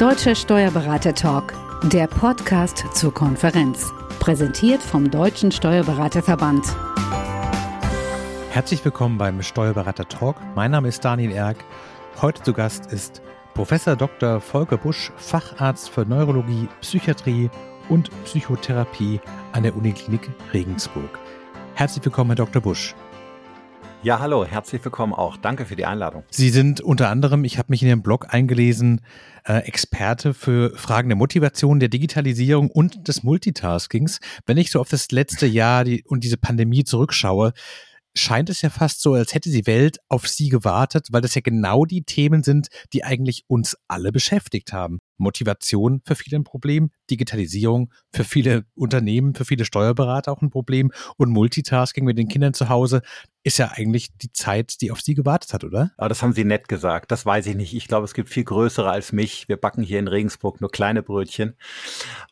Deutscher Steuerberater Talk, der Podcast zur Konferenz. Präsentiert vom Deutschen Steuerberaterverband. Herzlich willkommen beim Steuerberater Talk. Mein Name ist Daniel Erck. Heute zu Gast ist Professor Dr. Volker Busch, Facharzt für Neurologie, Psychiatrie und Psychotherapie an der Uniklinik Regensburg. Herzlich willkommen, Herr Dr. Busch. Ja, hallo, herzlich willkommen auch. Danke für die Einladung. Sie sind unter anderem, ich habe mich in Ihrem Blog eingelesen, Experte für Fragen der Motivation, der Digitalisierung und des Multitaskings. Wenn ich so auf das letzte Jahr die, und diese Pandemie zurückschaue, scheint es ja fast so, als hätte die Welt auf Sie gewartet, weil das ja genau die Themen sind, die eigentlich uns alle beschäftigt haben. Motivation für viele ein Problem, Digitalisierung für viele Unternehmen, für viele Steuerberater auch ein Problem und Multitasking mit den Kindern zu Hause ist ja eigentlich die Zeit, die auf Sie gewartet hat, oder? Aber das haben Sie nett gesagt. Das weiß ich nicht. Ich glaube, es gibt viel größere als mich. Wir backen hier in Regensburg nur kleine Brötchen.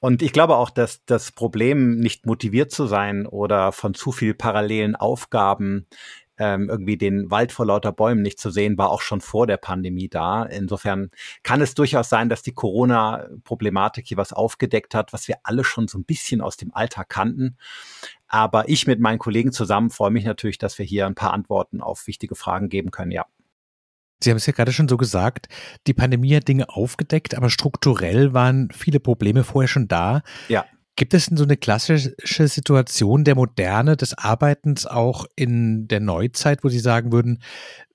Und ich glaube auch, dass das Problem, nicht motiviert zu sein oder von zu viel parallelen Aufgaben ähm, irgendwie den Wald vor lauter Bäumen nicht zu sehen, war auch schon vor der Pandemie da. Insofern kann es durchaus sein, dass die Corona-Problematik hier was aufgedeckt hat, was wir alle schon so ein bisschen aus dem Alltag kannten. Aber ich mit meinen Kollegen zusammen freue mich natürlich, dass wir hier ein paar Antworten auf wichtige Fragen geben können, ja. Sie haben es ja gerade schon so gesagt, die Pandemie hat Dinge aufgedeckt, aber strukturell waren viele Probleme vorher schon da. Ja. Gibt es denn so eine klassische Situation der Moderne, des Arbeitens auch in der Neuzeit, wo Sie sagen würden,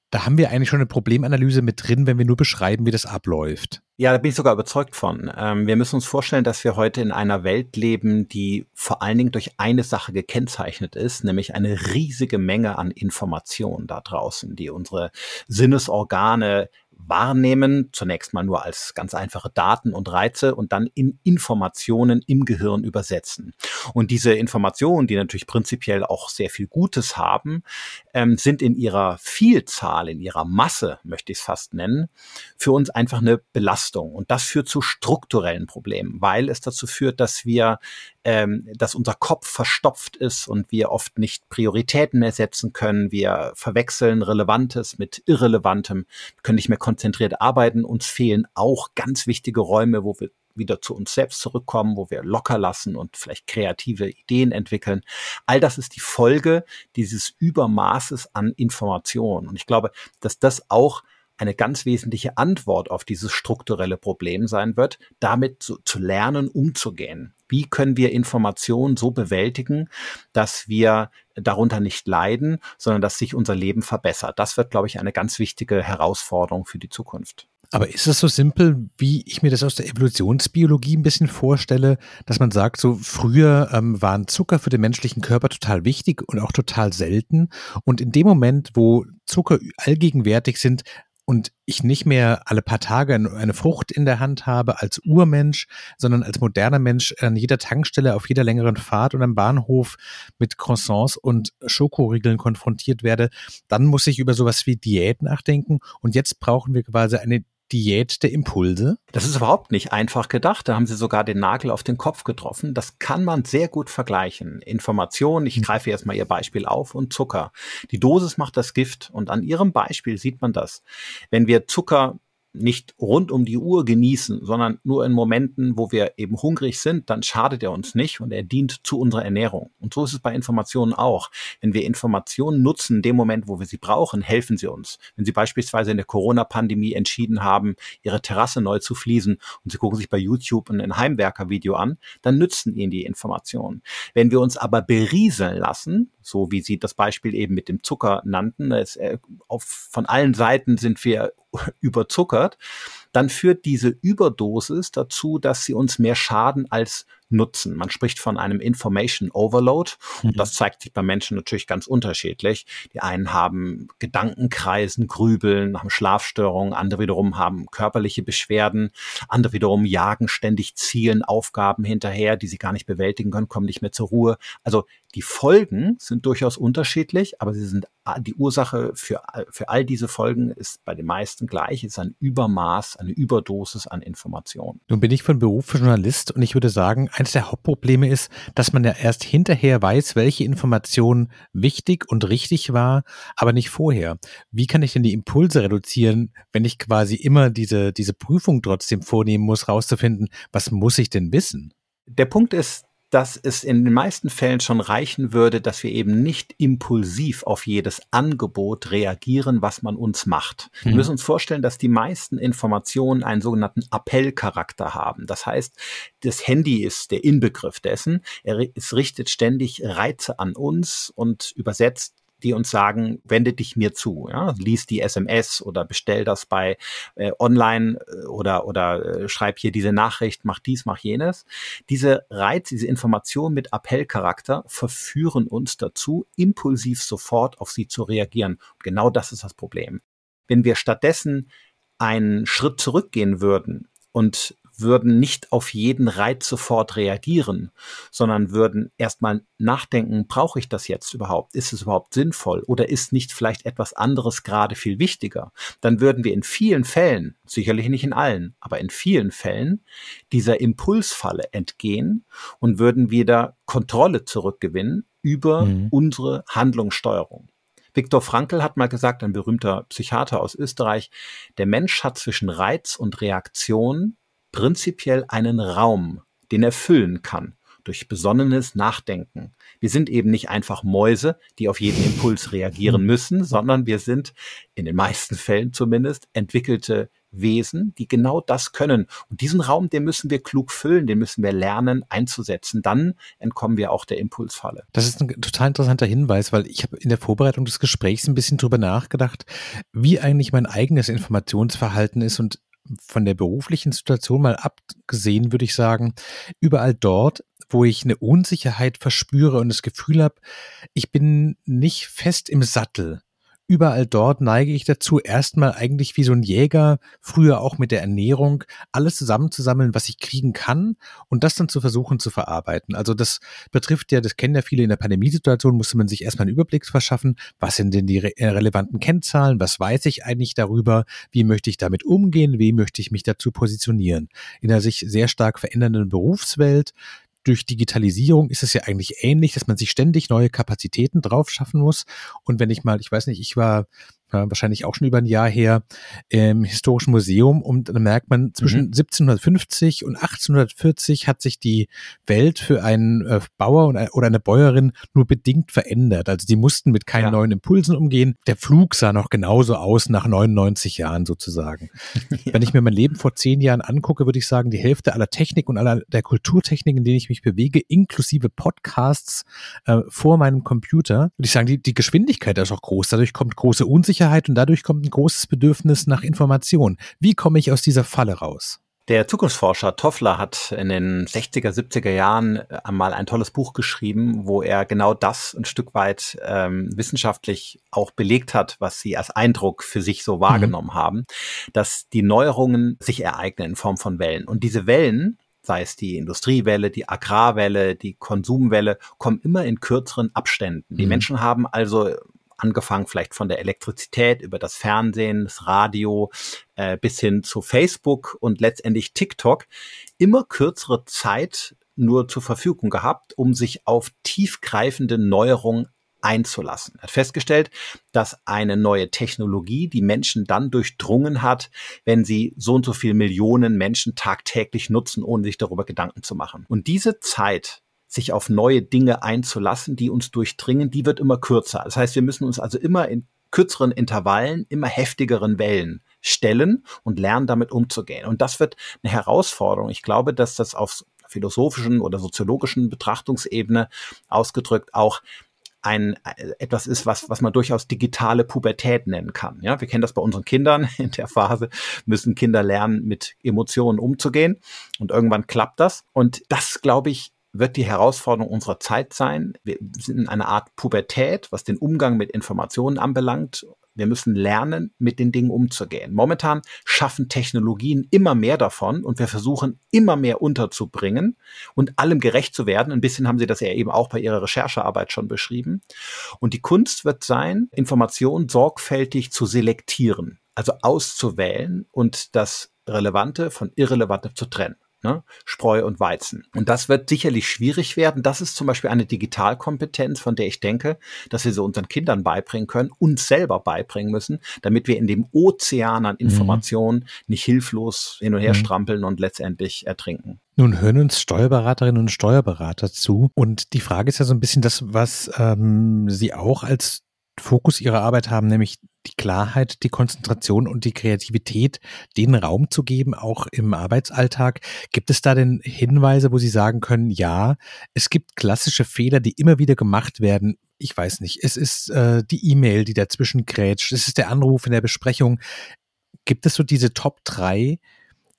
da haben wir eigentlich schon eine Problemanalyse mit drin, wenn wir nur beschreiben, wie das abläuft? Ja, da bin ich sogar überzeugt von. Ähm, wir müssen uns vorstellen, dass wir heute in einer Welt leben, die vor allen Dingen durch eine Sache gekennzeichnet ist, nämlich eine riesige Menge an Informationen da draußen, die unsere Sinnesorgane wahrnehmen, zunächst mal nur als ganz einfache Daten und Reize und dann in Informationen im Gehirn übersetzen. Und diese Informationen, die natürlich prinzipiell auch sehr viel Gutes haben, ähm, sind in ihrer Vielzahl, in ihrer Masse, möchte ich es fast nennen, für uns einfach eine Belastung. Und das führt zu strukturellen Problemen, weil es dazu führt, dass wir ähm, dass unser Kopf verstopft ist und wir oft nicht Prioritäten mehr setzen können. Wir verwechseln Relevantes mit Irrelevantem, können nicht mehr konzentriert arbeiten. Uns fehlen auch ganz wichtige Räume, wo wir wieder zu uns selbst zurückkommen, wo wir locker lassen und vielleicht kreative Ideen entwickeln. All das ist die Folge dieses Übermaßes an Informationen. Und ich glaube, dass das auch eine ganz wesentliche Antwort auf dieses strukturelle Problem sein wird, damit zu, zu lernen, umzugehen. Wie können wir Informationen so bewältigen, dass wir darunter nicht leiden, sondern dass sich unser Leben verbessert? Das wird, glaube ich, eine ganz wichtige Herausforderung für die Zukunft. Aber ist es so simpel, wie ich mir das aus der Evolutionsbiologie ein bisschen vorstelle, dass man sagt, so früher ähm, waren Zucker für den menschlichen Körper total wichtig und auch total selten. Und in dem Moment, wo Zucker allgegenwärtig sind, und ich nicht mehr alle paar Tage eine Frucht in der Hand habe als Urmensch, sondern als moderner Mensch an jeder Tankstelle, auf jeder längeren Fahrt und am Bahnhof mit Croissants und Schokoriegeln konfrontiert werde, dann muss ich über sowas wie Diät nachdenken. Und jetzt brauchen wir quasi eine Diät der Impulse? Das ist überhaupt nicht einfach gedacht. Da haben Sie sogar den Nagel auf den Kopf getroffen. Das kann man sehr gut vergleichen. Information, ich hm. greife jetzt mal Ihr Beispiel auf, und Zucker. Die Dosis macht das Gift. Und an Ihrem Beispiel sieht man das. Wenn wir Zucker nicht rund um die Uhr genießen, sondern nur in Momenten, wo wir eben hungrig sind, dann schadet er uns nicht und er dient zu unserer Ernährung. Und so ist es bei Informationen auch. Wenn wir Informationen nutzen, in dem Moment, wo wir sie brauchen, helfen sie uns. Wenn Sie beispielsweise in der Corona-Pandemie entschieden haben, Ihre Terrasse neu zu fließen und Sie gucken sich bei YouTube ein Heimwerker-Video an, dann nützen Ihnen die Informationen. Wenn wir uns aber berieseln lassen, so wie Sie das Beispiel eben mit dem Zucker nannten, es, äh, auf, von allen Seiten sind wir überzuckert, dann führt diese Überdosis dazu, dass sie uns mehr schaden als nutzen. Man spricht von einem Information Overload und mhm. das zeigt sich bei Menschen natürlich ganz unterschiedlich. Die einen haben Gedankenkreisen, Grübeln, haben Schlafstörungen, andere wiederum haben körperliche Beschwerden, andere wiederum jagen ständig Zielen, Aufgaben hinterher, die sie gar nicht bewältigen können, kommen nicht mehr zur Ruhe. Also die Folgen sind durchaus unterschiedlich, aber sie sind die Ursache für, für all diese Folgen ist bei den meisten gleich, ist ein Übermaß, eine Überdosis an Informationen. Nun bin ich von Beruf Journalist und ich würde sagen, eines der Hauptprobleme ist, dass man ja erst hinterher weiß, welche Information wichtig und richtig war, aber nicht vorher. Wie kann ich denn die Impulse reduzieren, wenn ich quasi immer diese, diese Prüfung trotzdem vornehmen muss, rauszufinden, was muss ich denn wissen? Der Punkt ist, dass es in den meisten Fällen schon reichen würde, dass wir eben nicht impulsiv auf jedes Angebot reagieren, was man uns macht. Mhm. Wir müssen uns vorstellen, dass die meisten Informationen einen sogenannten Appellcharakter haben. Das heißt, das Handy ist der Inbegriff dessen. Es richtet ständig Reize an uns und übersetzt die uns sagen, wende dich mir zu, ja? lies die SMS oder bestell das bei äh, online äh, oder, oder äh, schreib hier diese Nachricht, mach dies, mach jenes. Diese Reiz, diese Information mit Appellcharakter verführen uns dazu, impulsiv sofort auf sie zu reagieren. Und genau das ist das Problem. Wenn wir stattdessen einen Schritt zurückgehen würden und würden nicht auf jeden Reiz sofort reagieren, sondern würden erstmal nachdenken, brauche ich das jetzt überhaupt? Ist es überhaupt sinnvoll? Oder ist nicht vielleicht etwas anderes gerade viel wichtiger? Dann würden wir in vielen Fällen, sicherlich nicht in allen, aber in vielen Fällen dieser Impulsfalle entgehen und würden wieder Kontrolle zurückgewinnen über mhm. unsere Handlungssteuerung. Viktor Frankl hat mal gesagt, ein berühmter Psychiater aus Österreich, der Mensch hat zwischen Reiz und Reaktion prinzipiell einen Raum, den er füllen kann durch besonnenes Nachdenken. Wir sind eben nicht einfach Mäuse, die auf jeden Impuls reagieren müssen, sondern wir sind in den meisten Fällen zumindest entwickelte Wesen, die genau das können. Und diesen Raum, den müssen wir klug füllen, den müssen wir lernen einzusetzen. Dann entkommen wir auch der Impulsfalle. Das ist ein total interessanter Hinweis, weil ich habe in der Vorbereitung des Gesprächs ein bisschen drüber nachgedacht, wie eigentlich mein eigenes Informationsverhalten ist und von der beruflichen Situation mal abgesehen, würde ich sagen, überall dort, wo ich eine Unsicherheit verspüre und das Gefühl habe, ich bin nicht fest im Sattel überall dort neige ich dazu, erstmal eigentlich wie so ein Jäger, früher auch mit der Ernährung, alles zusammenzusammeln, was ich kriegen kann und das dann zu versuchen zu verarbeiten. Also das betrifft ja, das kennen ja viele in der Pandemiesituation, musste man sich erstmal einen Überblick verschaffen, was sind denn die re äh, relevanten Kennzahlen, was weiß ich eigentlich darüber, wie möchte ich damit umgehen, wie möchte ich mich dazu positionieren. In der sich sehr stark verändernden Berufswelt durch Digitalisierung ist es ja eigentlich ähnlich, dass man sich ständig neue Kapazitäten drauf schaffen muss. Und wenn ich mal, ich weiß nicht, ich war ja, wahrscheinlich auch schon über ein Jahr her, im Historischen Museum. Und da merkt man, zwischen mhm. 1750 und 1840 hat sich die Welt für einen äh, Bauer oder eine Bäuerin nur bedingt verändert. Also die mussten mit keinen ja. neuen Impulsen umgehen. Der Flug sah noch genauso aus nach 99 Jahren sozusagen. ja. Wenn ich mir mein Leben vor zehn Jahren angucke, würde ich sagen, die Hälfte aller Technik und aller der Kulturtechnik, in denen ich mich bewege, inklusive Podcasts äh, vor meinem Computer, würde ich sagen, die, die Geschwindigkeit ist auch groß. Dadurch kommt große Unsicherheit Unsicherheit und dadurch kommt ein großes Bedürfnis nach Information. Wie komme ich aus dieser Falle raus? Der Zukunftsforscher Toffler hat in den 60er, 70er Jahren äh, einmal ein tolles Buch geschrieben, wo er genau das ein Stück weit ähm, wissenschaftlich auch belegt hat, was sie als Eindruck für sich so wahrgenommen mhm. haben, dass die Neuerungen sich ereignen in Form von Wellen. Und diese Wellen, sei es die Industriewelle, die Agrarwelle, die Konsumwelle, kommen immer in kürzeren Abständen. Die mhm. Menschen haben also angefangen vielleicht von der Elektrizität über das Fernsehen, das Radio äh, bis hin zu Facebook und letztendlich TikTok immer kürzere Zeit nur zur Verfügung gehabt, um sich auf tiefgreifende Neuerungen einzulassen. Er hat festgestellt, dass eine neue Technologie die Menschen dann durchdrungen hat, wenn sie so und so viele Millionen Menschen tagtäglich nutzen, ohne sich darüber Gedanken zu machen. Und diese Zeit sich auf neue Dinge einzulassen, die uns durchdringen, die wird immer kürzer. Das heißt, wir müssen uns also immer in kürzeren Intervallen, immer heftigeren Wellen stellen und lernen, damit umzugehen. Und das wird eine Herausforderung. Ich glaube, dass das auf philosophischen oder soziologischen Betrachtungsebene ausgedrückt auch ein etwas ist, was was man durchaus digitale Pubertät nennen kann. Ja, wir kennen das bei unseren Kindern. In der Phase müssen Kinder lernen, mit Emotionen umzugehen und irgendwann klappt das. Und das, glaube ich, wird die Herausforderung unserer Zeit sein. Wir sind in einer Art Pubertät, was den Umgang mit Informationen anbelangt. Wir müssen lernen, mit den Dingen umzugehen. Momentan schaffen Technologien immer mehr davon und wir versuchen immer mehr unterzubringen und allem gerecht zu werden. Ein bisschen haben Sie das ja eben auch bei Ihrer Recherchearbeit schon beschrieben. Und die Kunst wird sein, Informationen sorgfältig zu selektieren, also auszuwählen und das Relevante von Irrelevante zu trennen. Ne? Spreu und Weizen. Und das wird sicherlich schwierig werden. Das ist zum Beispiel eine Digitalkompetenz, von der ich denke, dass wir sie unseren Kindern beibringen können, uns selber beibringen müssen, damit wir in dem Ozean an mhm. Informationen mhm. nicht hilflos hin und her mhm. strampeln und letztendlich ertrinken. Nun hören uns Steuerberaterinnen und Steuerberater zu. Und die Frage ist ja so ein bisschen das, was ähm, Sie auch als Fokus ihrer Arbeit haben, nämlich die Klarheit, die Konzentration und die Kreativität, den Raum zu geben, auch im Arbeitsalltag. Gibt es da denn Hinweise, wo Sie sagen können, ja, es gibt klassische Fehler, die immer wieder gemacht werden. Ich weiß nicht, es ist äh, die E-Mail, die dazwischen grätscht, es ist der Anruf in der Besprechung. Gibt es so diese Top drei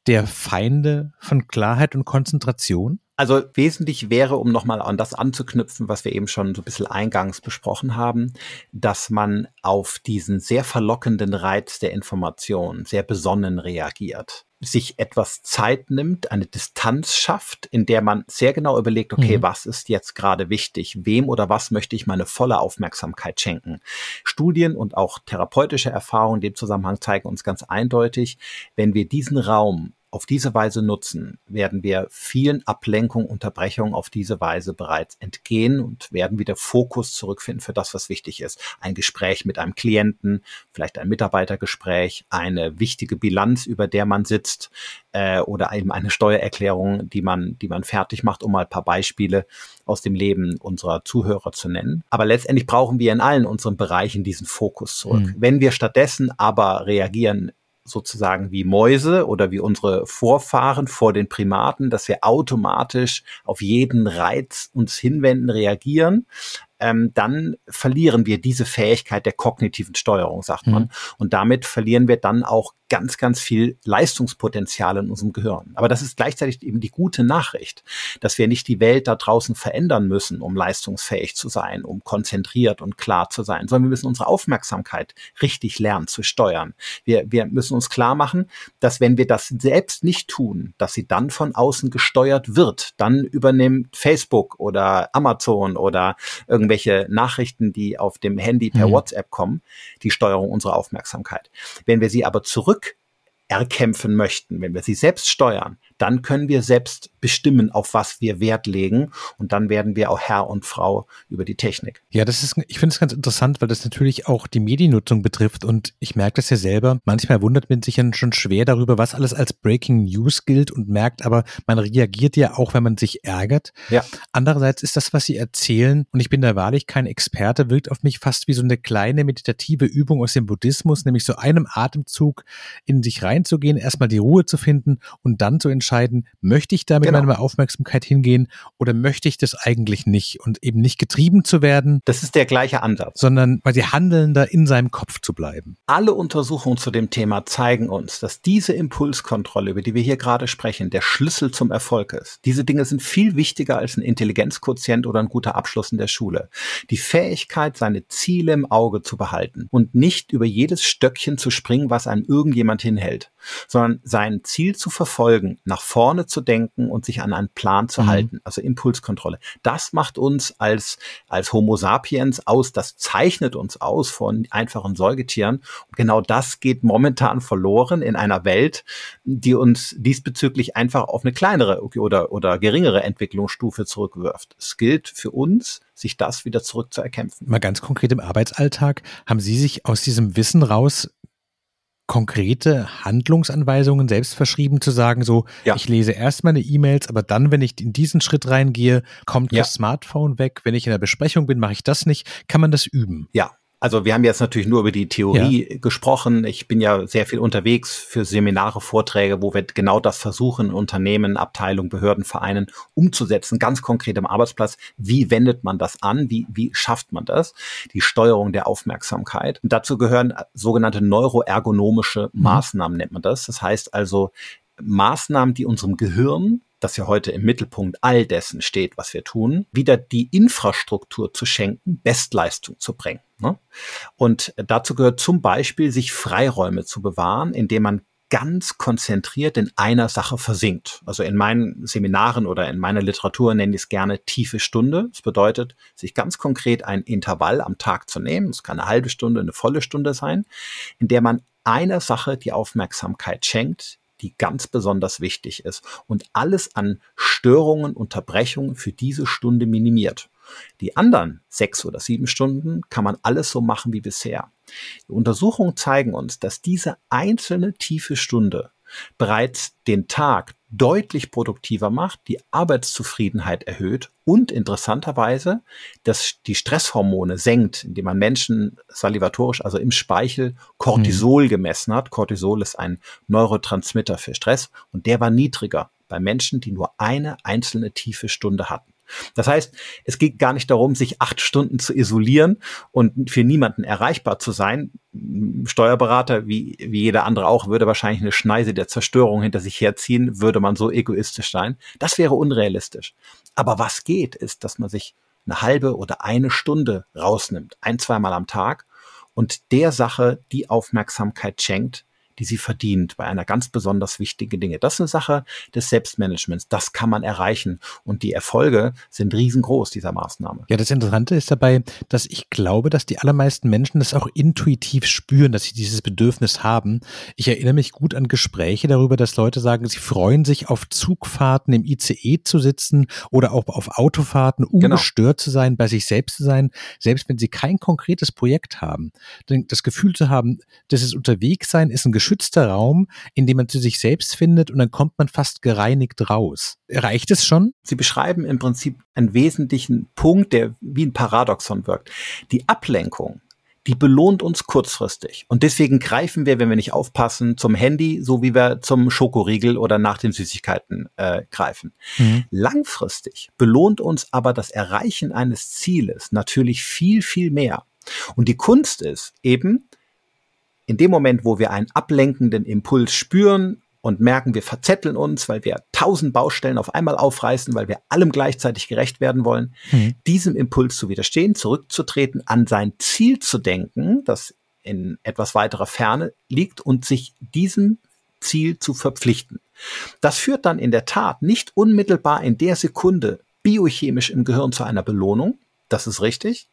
der Feinde von Klarheit und Konzentration? Also wesentlich wäre, um nochmal an das anzuknüpfen, was wir eben schon so ein bisschen eingangs besprochen haben, dass man auf diesen sehr verlockenden Reiz der Information sehr besonnen reagiert sich etwas Zeit nimmt, eine Distanz schafft, in der man sehr genau überlegt, okay, mhm. was ist jetzt gerade wichtig? Wem oder was möchte ich meine volle Aufmerksamkeit schenken? Studien und auch therapeutische Erfahrungen in dem Zusammenhang zeigen uns ganz eindeutig, wenn wir diesen Raum auf diese Weise nutzen, werden wir vielen Ablenkungen, Unterbrechungen auf diese Weise bereits entgehen und werden wieder Fokus zurückfinden für das, was wichtig ist. Ein Gespräch mit einem Klienten, vielleicht ein Mitarbeitergespräch, eine wichtige Bilanz, über der man sitzt, äh, oder eben eine Steuererklärung, die man, die man fertig macht, um mal ein paar Beispiele aus dem Leben unserer Zuhörer zu nennen. Aber letztendlich brauchen wir in allen unseren Bereichen diesen Fokus zurück. Mhm. Wenn wir stattdessen aber reagieren sozusagen wie Mäuse oder wie unsere Vorfahren vor den Primaten, dass wir automatisch auf jeden Reiz uns hinwenden, reagieren, ähm, dann verlieren wir diese Fähigkeit der kognitiven Steuerung, sagt man. Mhm. Und damit verlieren wir dann auch ganz, ganz viel Leistungspotenzial in unserem Gehirn. Aber das ist gleichzeitig eben die gute Nachricht, dass wir nicht die Welt da draußen verändern müssen, um leistungsfähig zu sein, um konzentriert und klar zu sein, sondern wir müssen unsere Aufmerksamkeit richtig lernen zu steuern. Wir, wir müssen uns klar machen, dass wenn wir das selbst nicht tun, dass sie dann von außen gesteuert wird. Dann übernimmt Facebook oder Amazon oder irgendwelche irgendwelche Nachrichten, die auf dem Handy per mhm. WhatsApp kommen, die Steuerung unserer Aufmerksamkeit. Wenn wir sie aber zurück erkämpfen möchten, wenn wir sie selbst steuern, dann können wir selbst bestimmen, auf was wir Wert legen und dann werden wir auch Herr und Frau über die Technik. Ja, das ist, ich finde es ganz interessant, weil das natürlich auch die Mediennutzung betrifft und ich merke das ja selber. Manchmal wundert man sich ja schon schwer darüber, was alles als Breaking News gilt und merkt aber, man reagiert ja auch, wenn man sich ärgert. Ja. Andererseits ist das, was Sie erzählen, und ich bin da wahrlich kein Experte, wirkt auf mich fast wie so eine kleine meditative Übung aus dem Buddhismus, nämlich so einem Atemzug in sich reinzugehen, erstmal die Ruhe zu finden und dann zu entscheiden, entscheiden, möchte ich da mit genau. meiner Aufmerksamkeit hingehen oder möchte ich das eigentlich nicht und eben nicht getrieben zu werden. Das ist der gleiche Ansatz. Sondern quasi handelnder in seinem Kopf zu bleiben. Alle Untersuchungen zu dem Thema zeigen uns, dass diese Impulskontrolle, über die wir hier gerade sprechen, der Schlüssel zum Erfolg ist. Diese Dinge sind viel wichtiger als ein Intelligenzquotient oder ein guter Abschluss in der Schule. Die Fähigkeit, seine Ziele im Auge zu behalten und nicht über jedes Stöckchen zu springen, was einem irgendjemand hinhält, sondern sein Ziel zu verfolgen, nach vorne zu denken und sich an einen Plan zu mhm. halten, also Impulskontrolle. Das macht uns als, als Homo sapiens aus, das zeichnet uns aus von einfachen Säugetieren. Und genau das geht momentan verloren in einer Welt, die uns diesbezüglich einfach auf eine kleinere oder, oder geringere Entwicklungsstufe zurückwirft. Es gilt für uns, sich das wieder zurückzuerkämpfen. Mal ganz konkret im Arbeitsalltag, haben Sie sich aus diesem Wissen raus konkrete Handlungsanweisungen selbst verschrieben, zu sagen, so, ja. ich lese erst meine E-Mails, aber dann, wenn ich in diesen Schritt reingehe, kommt ja. das Smartphone weg. Wenn ich in der Besprechung bin, mache ich das nicht. Kann man das üben? Ja, also wir haben jetzt natürlich nur über die Theorie ja. gesprochen. Ich bin ja sehr viel unterwegs für Seminare, Vorträge, wo wir genau das versuchen, Unternehmen, Abteilungen, Behörden, Vereinen umzusetzen, ganz konkret am Arbeitsplatz. Wie wendet man das an? Wie, wie schafft man das? Die Steuerung der Aufmerksamkeit. Und dazu gehören sogenannte neuroergonomische mhm. Maßnahmen, nennt man das. Das heißt also Maßnahmen, die unserem Gehirn das ja heute im Mittelpunkt all dessen steht, was wir tun, wieder die Infrastruktur zu schenken, Bestleistung zu bringen. Ne? Und dazu gehört zum Beispiel, sich Freiräume zu bewahren, indem man ganz konzentriert in einer Sache versinkt. Also in meinen Seminaren oder in meiner Literatur nenne ich es gerne tiefe Stunde. Das bedeutet, sich ganz konkret ein Intervall am Tag zu nehmen. Es kann eine halbe Stunde, eine volle Stunde sein, in der man einer Sache die Aufmerksamkeit schenkt, die ganz besonders wichtig ist und alles an Störungen, Unterbrechungen für diese Stunde minimiert. Die anderen sechs oder sieben Stunden kann man alles so machen wie bisher. Die Untersuchungen zeigen uns, dass diese einzelne tiefe Stunde bereits den Tag deutlich produktiver macht, die Arbeitszufriedenheit erhöht und interessanterweise dass die Stresshormone senkt, indem man Menschen salivatorisch, also im Speichel, Cortisol mhm. gemessen hat. Cortisol ist ein Neurotransmitter für Stress und der war niedriger bei Menschen, die nur eine einzelne tiefe Stunde hatten. Das heißt, es geht gar nicht darum, sich acht Stunden zu isolieren und für niemanden erreichbar zu sein. Steuerberater, wie, wie jeder andere auch, würde wahrscheinlich eine Schneise der Zerstörung hinter sich herziehen, würde man so egoistisch sein. Das wäre unrealistisch. Aber was geht, ist, dass man sich eine halbe oder eine Stunde rausnimmt, ein, zweimal am Tag und der Sache die Aufmerksamkeit schenkt, die sie verdient, bei einer ganz besonders wichtigen Dinge. Das ist eine Sache des Selbstmanagements. Das kann man erreichen. Und die Erfolge sind riesengroß dieser Maßnahme. Ja, das Interessante ist dabei, dass ich glaube, dass die allermeisten Menschen das auch intuitiv spüren, dass sie dieses Bedürfnis haben. Ich erinnere mich gut an Gespräche darüber, dass Leute sagen, sie freuen sich auf Zugfahrten im ICE zu sitzen oder auch auf Autofahrten, ungestört genau. zu sein, bei sich selbst zu sein, selbst wenn sie kein konkretes Projekt haben. Das Gefühl zu haben, dass es unterwegs sein ist ein geschützter Raum, in dem man zu sich selbst findet und dann kommt man fast gereinigt raus. Reicht es schon? Sie beschreiben im Prinzip einen wesentlichen Punkt, der wie ein Paradoxon wirkt. Die Ablenkung die belohnt uns kurzfristig. Und deswegen greifen wir, wenn wir nicht aufpassen, zum Handy, so wie wir zum Schokoriegel oder nach den Süßigkeiten äh, greifen. Mhm. Langfristig belohnt uns aber das Erreichen eines Zieles natürlich viel, viel mehr. Und die Kunst ist eben, in dem Moment, wo wir einen ablenkenden Impuls spüren und merken, wir verzetteln uns, weil wir tausend Baustellen auf einmal aufreißen, weil wir allem gleichzeitig gerecht werden wollen, mhm. diesem Impuls zu widerstehen, zurückzutreten, an sein Ziel zu denken, das in etwas weiterer Ferne liegt und sich diesem Ziel zu verpflichten. Das führt dann in der Tat nicht unmittelbar in der Sekunde biochemisch im Gehirn zu einer Belohnung, das ist richtig,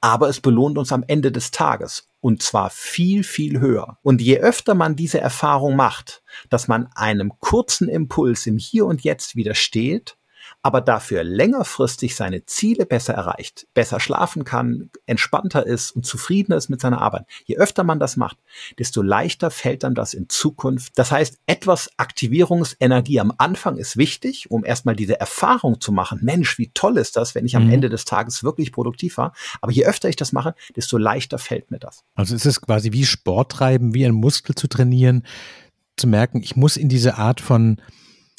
aber es belohnt uns am Ende des Tages und zwar viel, viel höher. Und je öfter man diese Erfahrung macht, dass man einem kurzen Impuls im Hier und Jetzt widersteht, aber dafür längerfristig seine Ziele besser erreicht, besser schlafen kann, entspannter ist und zufriedener ist mit seiner Arbeit. Je öfter man das macht, desto leichter fällt dann das in Zukunft. Das heißt, etwas Aktivierungsenergie am Anfang ist wichtig, um erstmal diese Erfahrung zu machen. Mensch, wie toll ist das, wenn ich am mhm. Ende des Tages wirklich produktiv war. Aber je öfter ich das mache, desto leichter fällt mir das. Also ist es quasi wie Sport treiben, wie ein Muskel zu trainieren, zu merken, ich muss in diese Art von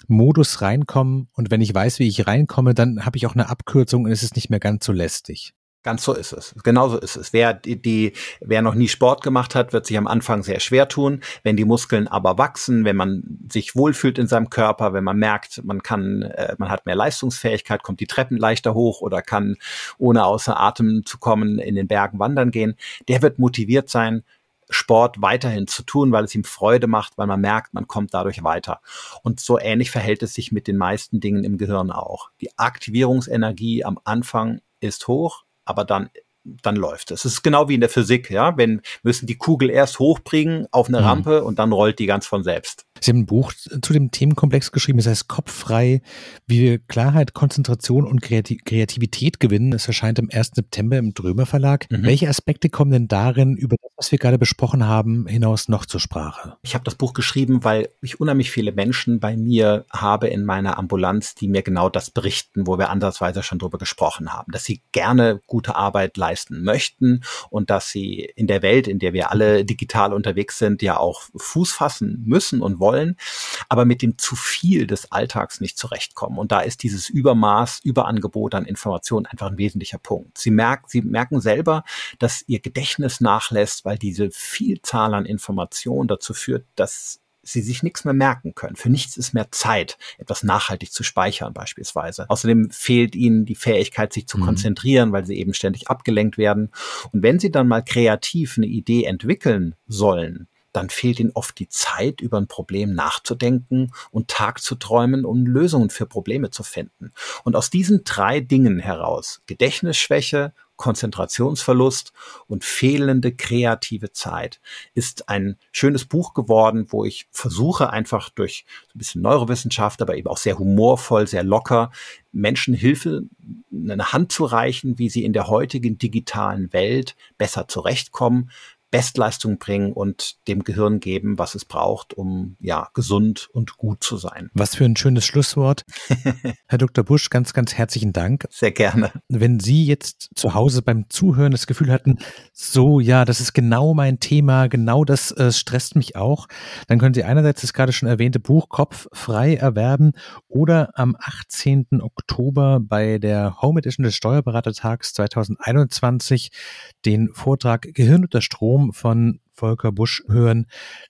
Modus reinkommen und wenn ich weiß, wie ich reinkomme, dann habe ich auch eine Abkürzung und es ist nicht mehr ganz so lästig. Ganz so ist es. Genauso ist es. Wer die, die, wer noch nie Sport gemacht hat, wird sich am Anfang sehr schwer tun. Wenn die Muskeln aber wachsen, wenn man sich wohlfühlt in seinem Körper, wenn man merkt, man kann, äh, man hat mehr Leistungsfähigkeit, kommt die Treppen leichter hoch oder kann ohne außer Atem zu kommen in den Bergen wandern gehen, der wird motiviert sein, Sport weiterhin zu tun, weil es ihm Freude macht, weil man merkt, man kommt dadurch weiter. Und so ähnlich verhält es sich mit den meisten Dingen im Gehirn auch. Die Aktivierungsenergie am Anfang ist hoch, aber dann dann läuft es. Es ist genau wie in der Physik, ja. Wenn müssen die Kugel erst hochbringen auf eine mhm. Rampe und dann rollt die ganz von selbst. Sie haben ein Buch zu dem Themenkomplex geschrieben, das heißt Kopffrei, wie wir Klarheit, Konzentration und Kreativität gewinnen. Es erscheint am 1. September im Drömer Verlag. Mhm. Welche Aspekte kommen denn darin über das, was wir gerade besprochen haben, hinaus noch zur Sprache? Ich habe das Buch geschrieben, weil ich unheimlich viele Menschen bei mir habe in meiner Ambulanz, die mir genau das berichten, wo wir andersweise schon drüber gesprochen haben, dass sie gerne gute Arbeit leisten möchten und dass sie in der Welt, in der wir alle digital unterwegs sind, ja auch Fuß fassen müssen und wollen wollen, aber mit dem zu viel des Alltags nicht zurechtkommen. Und da ist dieses Übermaß, Überangebot an Informationen einfach ein wesentlicher Punkt. Sie merken, sie merken selber, dass ihr Gedächtnis nachlässt, weil diese Vielzahl an Informationen dazu führt, dass sie sich nichts mehr merken können. Für nichts ist mehr Zeit, etwas nachhaltig zu speichern beispielsweise. Außerdem fehlt ihnen die Fähigkeit, sich zu mhm. konzentrieren, weil sie eben ständig abgelenkt werden. Und wenn sie dann mal kreativ eine Idee entwickeln sollen, dann fehlt ihnen oft die Zeit, über ein Problem nachzudenken und Tag zu träumen, um Lösungen für Probleme zu finden. Und aus diesen drei Dingen heraus, Gedächtnisschwäche, Konzentrationsverlust und fehlende kreative Zeit. Ist ein schönes Buch geworden, wo ich versuche einfach durch ein bisschen Neurowissenschaft, aber eben auch sehr humorvoll, sehr locker Menschen Hilfe, eine Hand zu reichen, wie sie in der heutigen digitalen Welt besser zurechtkommen, Bestleistung bringen und dem Gehirn geben, was es braucht, um ja gesund und gut zu sein. Was für ein schönes Schlusswort. Herr Dr. Busch, ganz, ganz herzlichen Dank. Sehr gerne. Wenn Sie jetzt zu Hause beim Zuhören das Gefühl hatten, so ja, das ist genau mein Thema, genau das äh, stresst mich auch, dann können Sie einerseits das gerade schon erwähnte Buch Kopf frei erwerben oder am 18. Oktober bei der Home Edition des Steuerberatertags 2021 den Vortrag Gehirn unter Strom Strom von Volker Busch hören,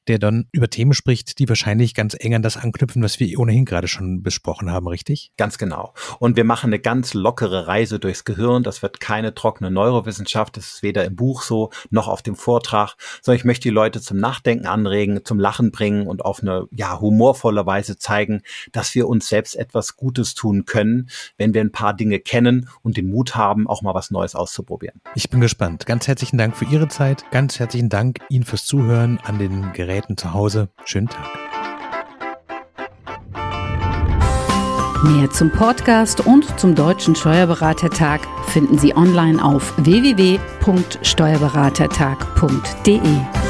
der dann über Themen spricht, die wahrscheinlich ganz eng an das anknüpfen, was wir ohnehin gerade schon besprochen haben, richtig? Ganz genau. Und wir machen eine ganz lockere Reise durchs Gehirn. Das wird keine trockene Neurowissenschaft. Das ist weder im Buch so noch auf dem Vortrag, sondern ich möchte die Leute zum Nachdenken anregen, zum Lachen bringen und auf eine, ja, humorvolle Weise zeigen, dass wir uns selbst etwas Gutes tun können, wenn wir ein paar Dinge kennen und den Mut haben, auch mal was Neues auszuprobieren. Ich bin gespannt. Ganz herzlichen Dank für Ihre Zeit. Ganz herzlichen Dank Ihnen fürs Zuhören an den Geräten zu Hause. Schönen Tag. Mehr zum Podcast und zum Deutschen Steuerberatertag finden Sie online auf www.steuerberatertag.de.